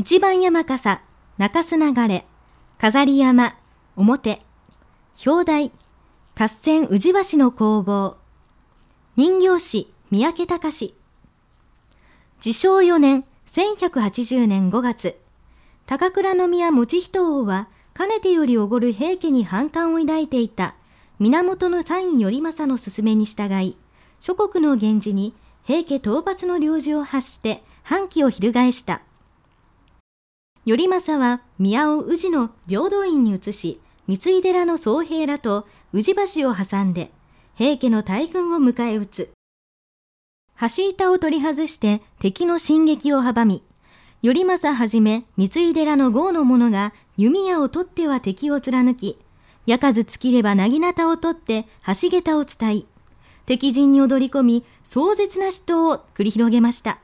一番山笠、中洲流れ、飾り山、表、表題、合戦宇治橋の攻防、人形師、三宅隆。自称4年、1180年5月、高倉宮持人王は、かねてよりおごる平家に反感を抱いていた源のサイン頼政の勧めに従い、諸国の源氏に平家討伐の領事を発して反旗を翻した。頼政は宮を宇治の平等院に移し、三井寺の宗平らと宇治橋を挟んで、平家の大軍を迎え撃つ。橋板を取り外して敵の進撃を阻み、頼政はじめ三井寺の豪の者が弓矢を取っては敵を貫き、矢数尽きればなぎなたを取って橋桁を伝い、敵陣に踊り込み壮絶な死闘を繰り広げました。